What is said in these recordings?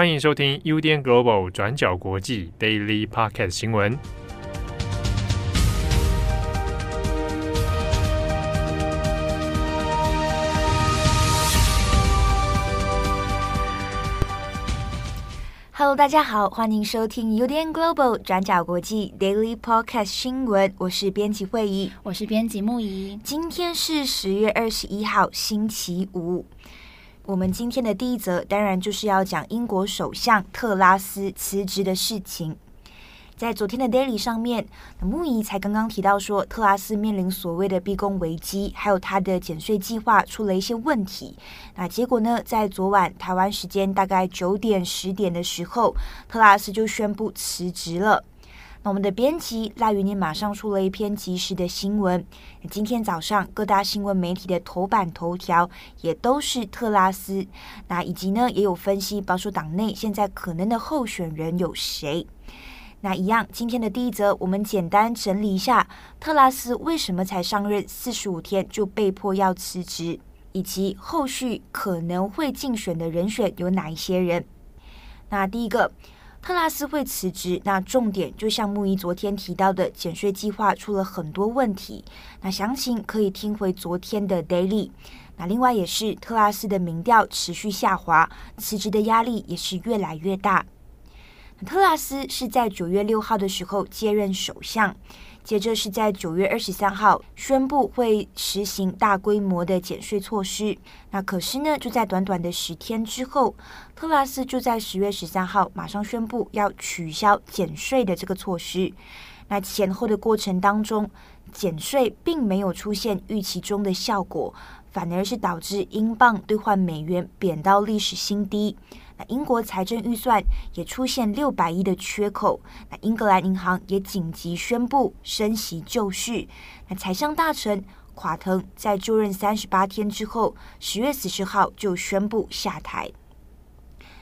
欢迎收听 UDN Global 转角国际 Daily Podcast 新闻。Hello，大家好，欢迎收听 UDN Global 转角国际 Daily Podcast 新闻。我是编辑会议，我是编辑木仪。今天是十月二十一号，星期五。我们今天的第一则，当然就是要讲英国首相特拉斯辞职的事情。在昨天的 Daily 上面，木仪才刚刚提到说，特拉斯面临所谓的逼宫危机，还有他的减税计划出了一些问题。那结果呢，在昨晚台湾时间大概九点十点的时候，特拉斯就宣布辞职了。那我们的编辑赖云念马上出了一篇及时的新闻。今天早上各大新闻媒体的头版头条也都是特拉斯。那以及呢，也有分析保守党内现在可能的候选人有谁。那一样，今天的第一则，我们简单整理一下特拉斯为什么才上任四十五天就被迫要辞职，以及后续可能会竞选的人选有哪一些人。那第一个。特拉斯会辞职，那重点就像木仪昨天提到的，减税计划出了很多问题。那详情可以听回昨天的 Daily。那另外也是特拉斯的民调持续下滑，辞职的压力也是越来越大。特拉斯是在九月六号的时候接任首相。接着是在九月二十三号宣布会实行大规模的减税措施，那可是呢，就在短短的十天之后，特拉斯就在十月十三号马上宣布要取消减税的这个措施。那前后的过程当中，减税并没有出现预期中的效果，反而是导致英镑兑换美元贬到历史新低。英国财政预算也出现六百亿的缺口，那英格兰银行也紧急宣布升息救市。那财相大臣垮腾在就任三十八天之后，十月十号就宣布下台。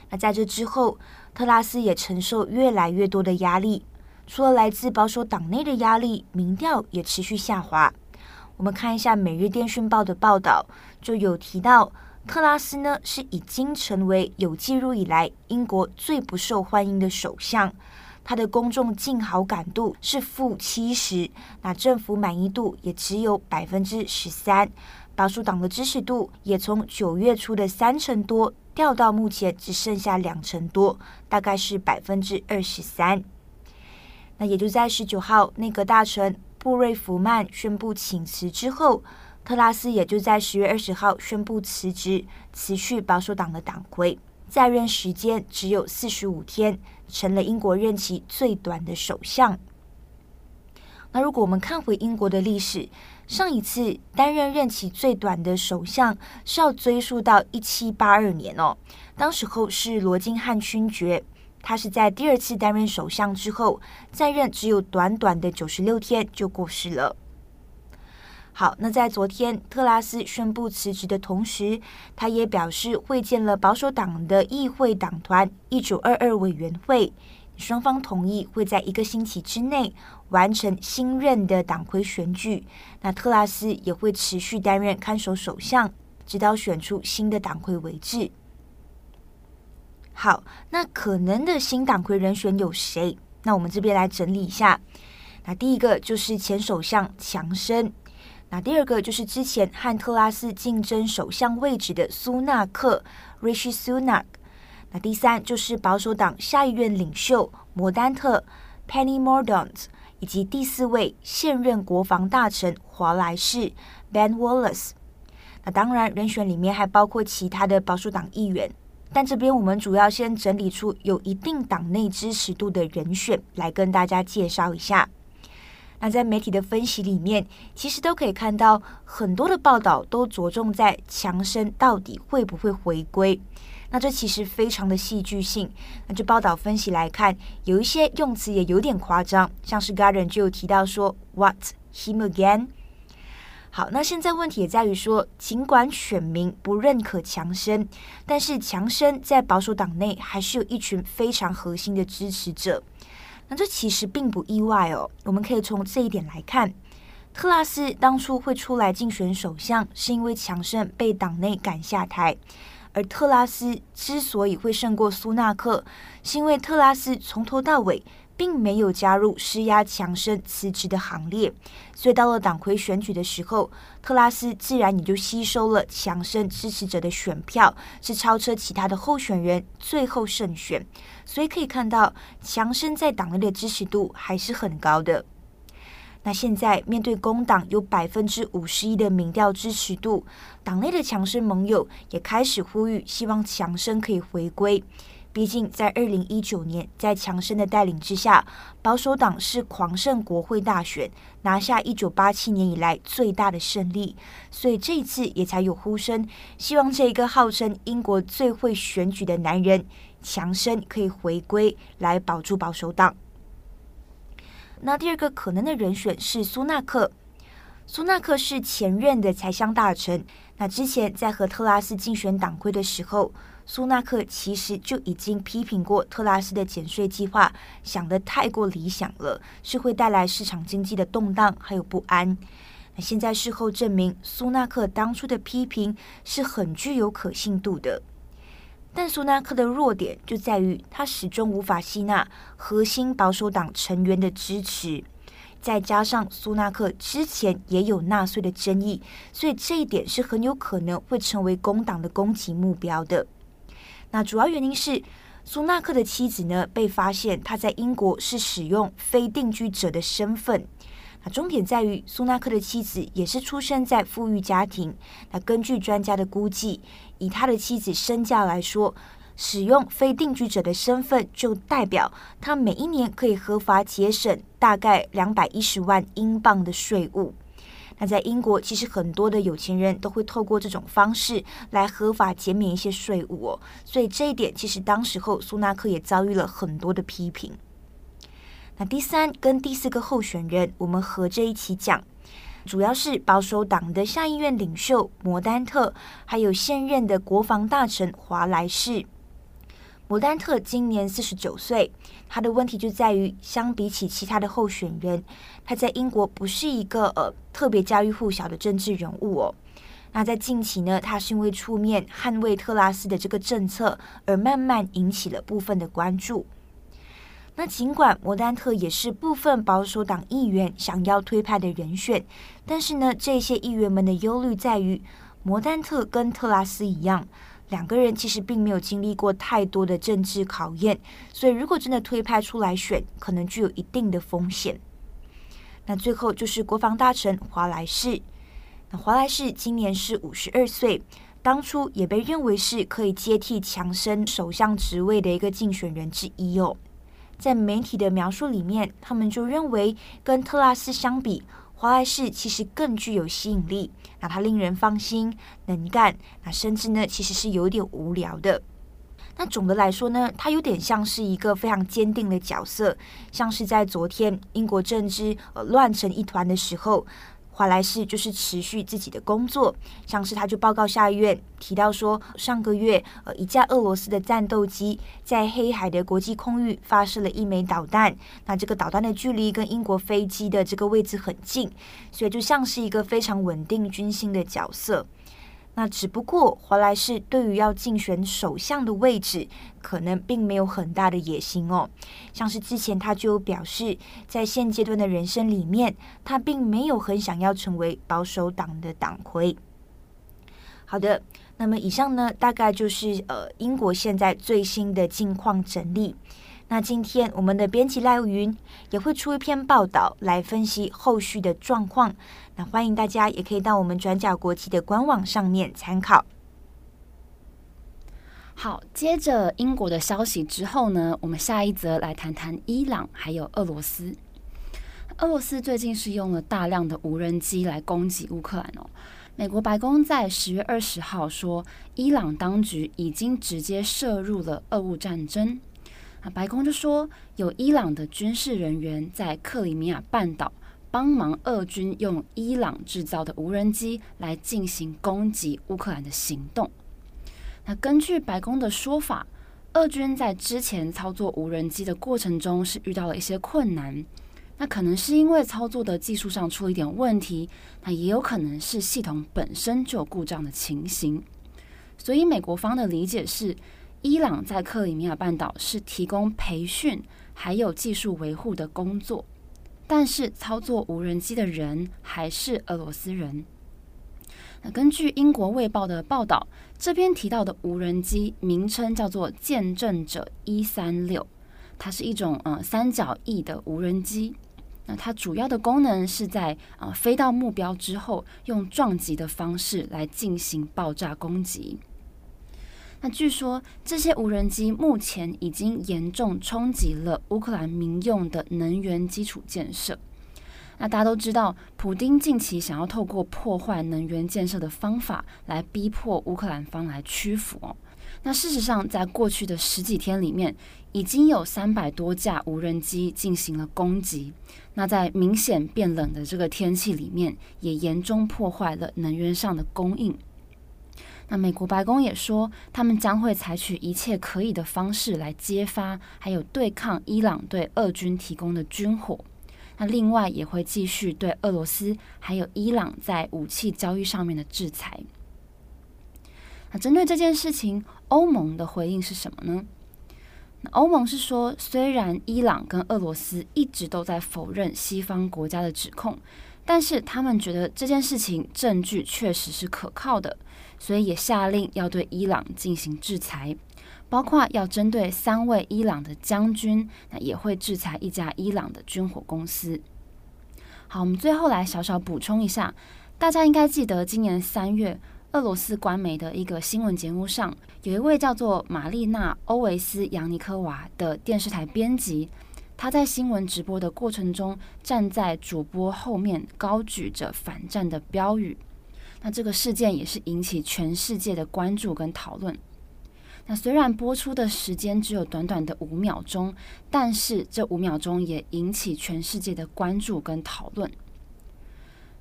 那在这之后，特拉斯也承受越来越多的压力，除了来自保守党内的压力，民调也持续下滑。我们看一下《每日电讯报》的报道，就有提到。特拉斯呢，是已经成为有记录以来英国最不受欢迎的首相，他的公众净好感度是负七十，那政府满意度也只有百分之十三，保守党的支持度也从九月初的三成多掉到目前只剩下两成多，大概是百分之二十三。那也就在十九号，内阁大臣布瑞弗曼宣布请辞之后。特拉斯也就在十月二十号宣布辞职，辞去保守党的党魁，在任时间只有四十五天，成了英国任期最短的首相。那如果我们看回英国的历史，上一次担任任期最短的首相是要追溯到一七八二年哦，当时候是罗金汉勋爵，他是在第二次担任首相之后，在任只有短短的九十六天就过世了。好，那在昨天特拉斯宣布辞职的同时，他也表示会见了保守党的议会党团一九二二委员会，双方同意会在一个星期之内完成新任的党魁选举。那特拉斯也会持续担任看守首相，直到选出新的党魁为止。好，那可能的新党魁人选有谁？那我们这边来整理一下。那第一个就是前首相强生。那第二个就是之前和特拉斯竞争首相位置的苏纳克 （Rishi Sunak）。那第三就是保守党下议院领袖摩丹特 （Penny Mordaunt） 以及第四位现任国防大臣华莱士 （Ben Wallace）。那当然，人选里面还包括其他的保守党议员，但这边我们主要先整理出有一定党内支持度的人选来跟大家介绍一下。那在媒体的分析里面，其实都可以看到很多的报道都着重在强生到底会不会回归。那这其实非常的戏剧性。那就报道分析来看，有一些用词也有点夸张，像是 Garden 就有提到说 “What him again？” 好，那现在问题也在于说，尽管选民不认可强生，但是强生在保守党内还是有一群非常核心的支持者。那这其实并不意外哦。我们可以从这一点来看，特拉斯当初会出来竞选首相，是因为强盛被党内赶下台，而特拉斯之所以会胜过苏纳克，是因为特拉斯从头到尾并没有加入施压强生辞职的行列，所以到了党魁选举的时候，特拉斯自然也就吸收了强生支持者的选票，是超车其他的候选人，最后胜选。所以可以看到，强生在党内的支持度还是很高的。那现在面对工党有百分之五十一的民调支持度，党内的强生盟友也开始呼吁，希望强生可以回归。毕竟，在二零一九年，在强生的带领之下，保守党是狂胜国会大选，拿下一九八七年以来最大的胜利。所以这一次也才有呼声，希望这一个号称英国最会选举的男人强生可以回归，来保住保守党。那第二个可能的人选是苏纳克，苏纳克是前任的财相大臣。那之前在和特拉斯竞选党魁的时候，苏纳克其实就已经批评过特拉斯的减税计划，想得太过理想了，是会带来市场经济的动荡还有不安。那现在事后证明，苏纳克当初的批评是很具有可信度的。但苏纳克的弱点就在于他始终无法吸纳核心保守党成员的支持，再加上苏纳克之前也有纳税的争议，所以这一点是很有可能会成为工党的攻击目标的。那主要原因是，苏纳克的妻子呢，被发现他在英国是使用非定居者的身份。那重点在于，苏纳克的妻子也是出生在富裕家庭。那根据专家的估计，以他的妻子身价来说，使用非定居者的身份，就代表他每一年可以合法节省大概两百一十万英镑的税务。那在英国，其实很多的有钱人都会透过这种方式来合法减免一些税务哦，所以这一点其实当时候苏纳克也遭遇了很多的批评。那第三跟第四个候选人，我们合着一起讲，主要是保守党的下议院领袖摩丹特，还有现任的国防大臣华莱士。摩丹特今年四十九岁，他的问题就在于，相比起其他的候选人，他在英国不是一个呃特别家喻户晓的政治人物哦。那在近期呢，他是因为出面捍卫特拉斯的这个政策，而慢慢引起了部分的关注。那尽管摩丹特也是部分保守党议员想要推派的人选，但是呢，这些议员们的忧虑在于，摩丹特跟特拉斯一样。两个人其实并没有经历过太多的政治考验，所以如果真的推派出来选，可能具有一定的风险。那最后就是国防大臣华莱士，那华莱士今年是五十二岁，当初也被认为是可以接替强生首相职位的一个竞选人之一哦。在媒体的描述里面，他们就认为跟特拉斯相比，华莱士其实更具有吸引力，那他令人放心、能干，那甚至呢其实是有点无聊的。那总的来说呢，他有点像是一个非常坚定的角色，像是在昨天英国政治呃乱成一团的时候。华莱士就是持续自己的工作，像是他就报告下议院提到说，上个月呃一架俄罗斯的战斗机在黑海的国际空域发射了一枚导弹，那这个导弹的距离跟英国飞机的这个位置很近，所以就像是一个非常稳定军心的角色。那只不过华莱士对于要竞选首相的位置，可能并没有很大的野心哦。像是之前他就表示，在现阶段的人生里面，他并没有很想要成为保守党的党魁。好的，那么以上呢，大概就是呃英国现在最新的近况整理。那今天我们的编辑赖云也会出一篇报道来分析后续的状况。那欢迎大家也可以到我们转角国际的官网上面参考。好，接着英国的消息之后呢，我们下一则来谈谈伊朗还有俄罗斯。俄罗斯最近是用了大量的无人机来攻击乌克兰哦。美国白宫在十月二十号说，伊朗当局已经直接涉入了俄乌战争。那白宫就说，有伊朗的军事人员在克里米亚半岛帮忙俄军用伊朗制造的无人机来进行攻击乌克兰的行动。那根据白宫的说法，俄军在之前操作无人机的过程中是遇到了一些困难，那可能是因为操作的技术上出了一点问题，那也有可能是系统本身就有故障的情形。所以美国方的理解是，伊朗在克里米亚半岛是提供培训还有技术维护的工作，但是操作无人机的人还是俄罗斯人。那根据英国卫报的报道，这边提到的无人机名称叫做“见证者一三六”，它是一种呃三角翼的无人机。那它主要的功能是在啊、呃、飞到目标之后，用撞击的方式来进行爆炸攻击。那据说这些无人机目前已经严重冲击了乌克兰民用的能源基础建设。那大家都知道，普丁近期想要透过破坏能源建设的方法来逼迫乌克兰方来屈服哦。那事实上，在过去的十几天里面，已经有三百多架无人机进行了攻击。那在明显变冷的这个天气里面，也严重破坏了能源上的供应。那美国白宫也说，他们将会采取一切可以的方式来揭发，还有对抗伊朗对俄军提供的军火。那另外也会继续对俄罗斯还有伊朗在武器交易上面的制裁。那针对这件事情，欧盟的回应是什么呢？那欧盟是说，虽然伊朗跟俄罗斯一直都在否认西方国家的指控，但是他们觉得这件事情证据确实是可靠的，所以也下令要对伊朗进行制裁。包括要针对三位伊朗的将军，那也会制裁一家伊朗的军火公司。好，我们最后来小小补充一下，大家应该记得，今年三月，俄罗斯官媒的一个新闻节目上，有一位叫做玛丽娜·欧维斯·扬尼科娃的电视台编辑，他在新闻直播的过程中，站在主播后面，高举着反战的标语。那这个事件也是引起全世界的关注跟讨论。那虽然播出的时间只有短短的五秒钟，但是这五秒钟也引起全世界的关注跟讨论。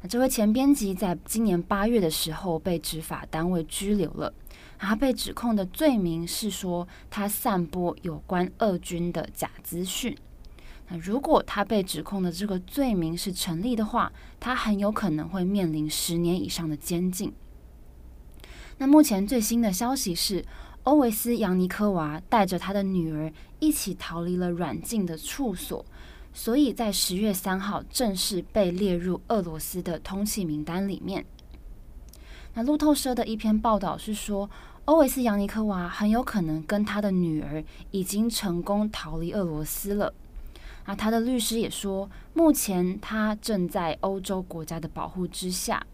那这位前编辑在今年八月的时候被执法单位拘留了，他被指控的罪名是说他散播有关俄军的假资讯。那如果他被指控的这个罪名是成立的话，他很有可能会面临十年以上的监禁。那目前最新的消息是，欧维斯·扬尼科娃带着他的女儿一起逃离了软禁的处所，所以在十月三号正式被列入俄罗斯的通缉名单里面。那路透社的一篇报道是说，欧维斯·扬尼科娃很有可能跟他的女儿已经成功逃离俄罗斯了。那他的律师也说，目前他正在欧洲国家的保护之下。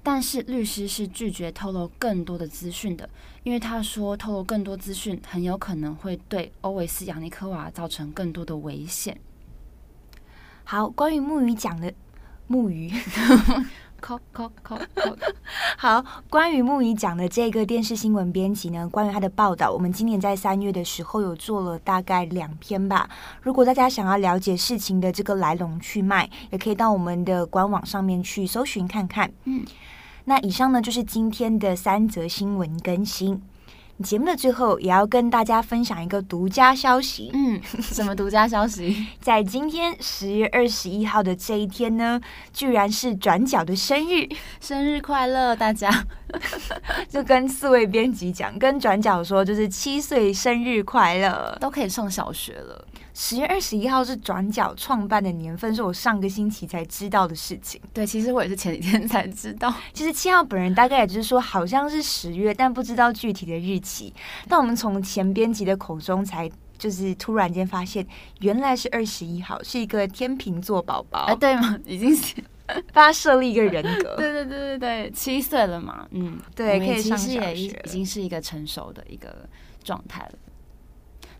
但是律师是拒绝透露更多的资讯的，因为他说透露更多资讯很有可能会对欧维斯·扬尼科娃造成更多的危险。好，关于木鱼讲的木鱼，好，关于木鱼讲的这个电视新闻编辑呢，关于他的报道，我们今年在三月的时候有做了大概两篇吧。如果大家想要了解事情的这个来龙去脉，也可以到我们的官网上面去搜寻看看。嗯。那以上呢，就是今天的三则新闻更新。节目的最后，也要跟大家分享一个独家消息。嗯，什么独家消息？在今天十月二十一号的这一天呢，居然是转角的生日，生日快乐，大家！就跟四位编辑讲，跟转角说，就是七岁生日快乐，都可以上小学了。十月二十一号是转角创办的年份，是我上个星期才知道的事情。对，其实我也是前几天才知道。其实七号本人大概也就是说，好像是十月，但不知道具体的日期。但我们从前编辑的口中才就是突然间发现，原来是二十一号，是一个天秤座宝宝。哎，对吗？已经是帮他设立一个人格。对对对对对，七岁了嘛，嗯，对，可以上小学，已经是一个成熟的一个状态了。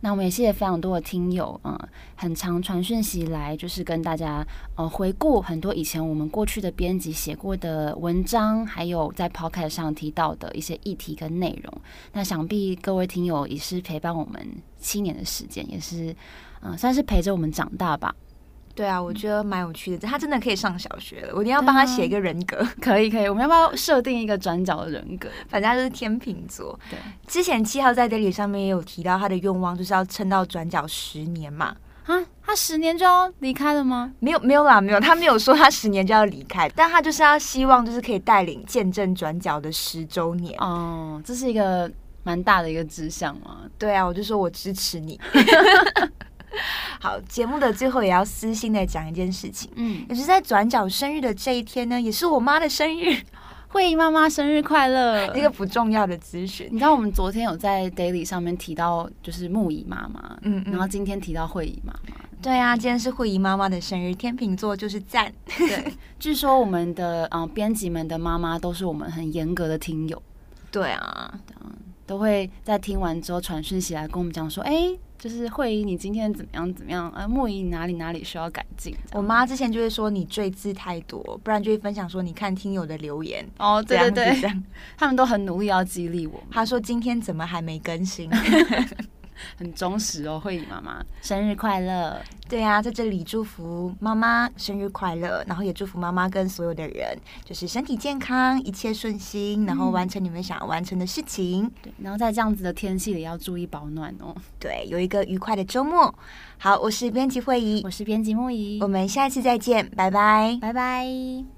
那我们也谢谢非常多的听友，嗯，很常传讯息来，就是跟大家呃回顾很多以前我们过去的编辑写过的文章，还有在 Podcast 上提到的一些议题跟内容。那想必各位听友也是陪伴我们七年的时间，也是嗯、算是陪着我们长大吧。对啊，我觉得蛮有趣的，他真的可以上小学了。我一定要帮他写一个人格，啊、可以可以。我们要不要设定一个转角的人格？反正他就是天秤座。对，之前七号在 Daily 上面也有提到他的愿望，就是要撑到转角十年嘛。啊，他十年就要离开了吗？没有没有啦，没有，他没有说他十年就要离开，但他就是要希望就是可以带领见证转角的十周年。哦，这是一个蛮大的一个志向嘛。对啊，我就说我支持你。好，节目的最后也要私心的讲一件事情，嗯，也是在转角生日的这一天呢，也是我妈的生日。慧仪妈妈生日快乐！一个不重要的资讯，你知道我们昨天有在 Daily 上面提到，就是木仪妈妈，嗯，嗯，然后今天提到慧姨妈妈，对啊，今天是慧姨妈妈的生日，天秤座就是赞。对，据说我们的嗯编辑们的妈妈都是我们很严格的听友，对啊，嗯，都会在听完之后传讯息来跟我们讲说，哎、欸。就是会议，你今天怎么样？怎么样？呃，莫仪，你哪里哪里需要改进？我妈之前就会说你赘字太多，不然就会分享说你看听友的留言哦，对对对，他们都很努力要激励我。他说今天怎么还没更新？很忠实哦，慧仪妈妈生日快乐！对啊，在这里祝福妈妈生日快乐，然后也祝福妈妈跟所有的人，就是身体健康，一切顺心，然后完成你们想要完成的事情。嗯、对，然后在这样子的天气里要注意保暖哦。对，有一个愉快的周末。好，我是编辑慧仪，我是编辑木仪，我们下一次再见，拜拜，拜拜。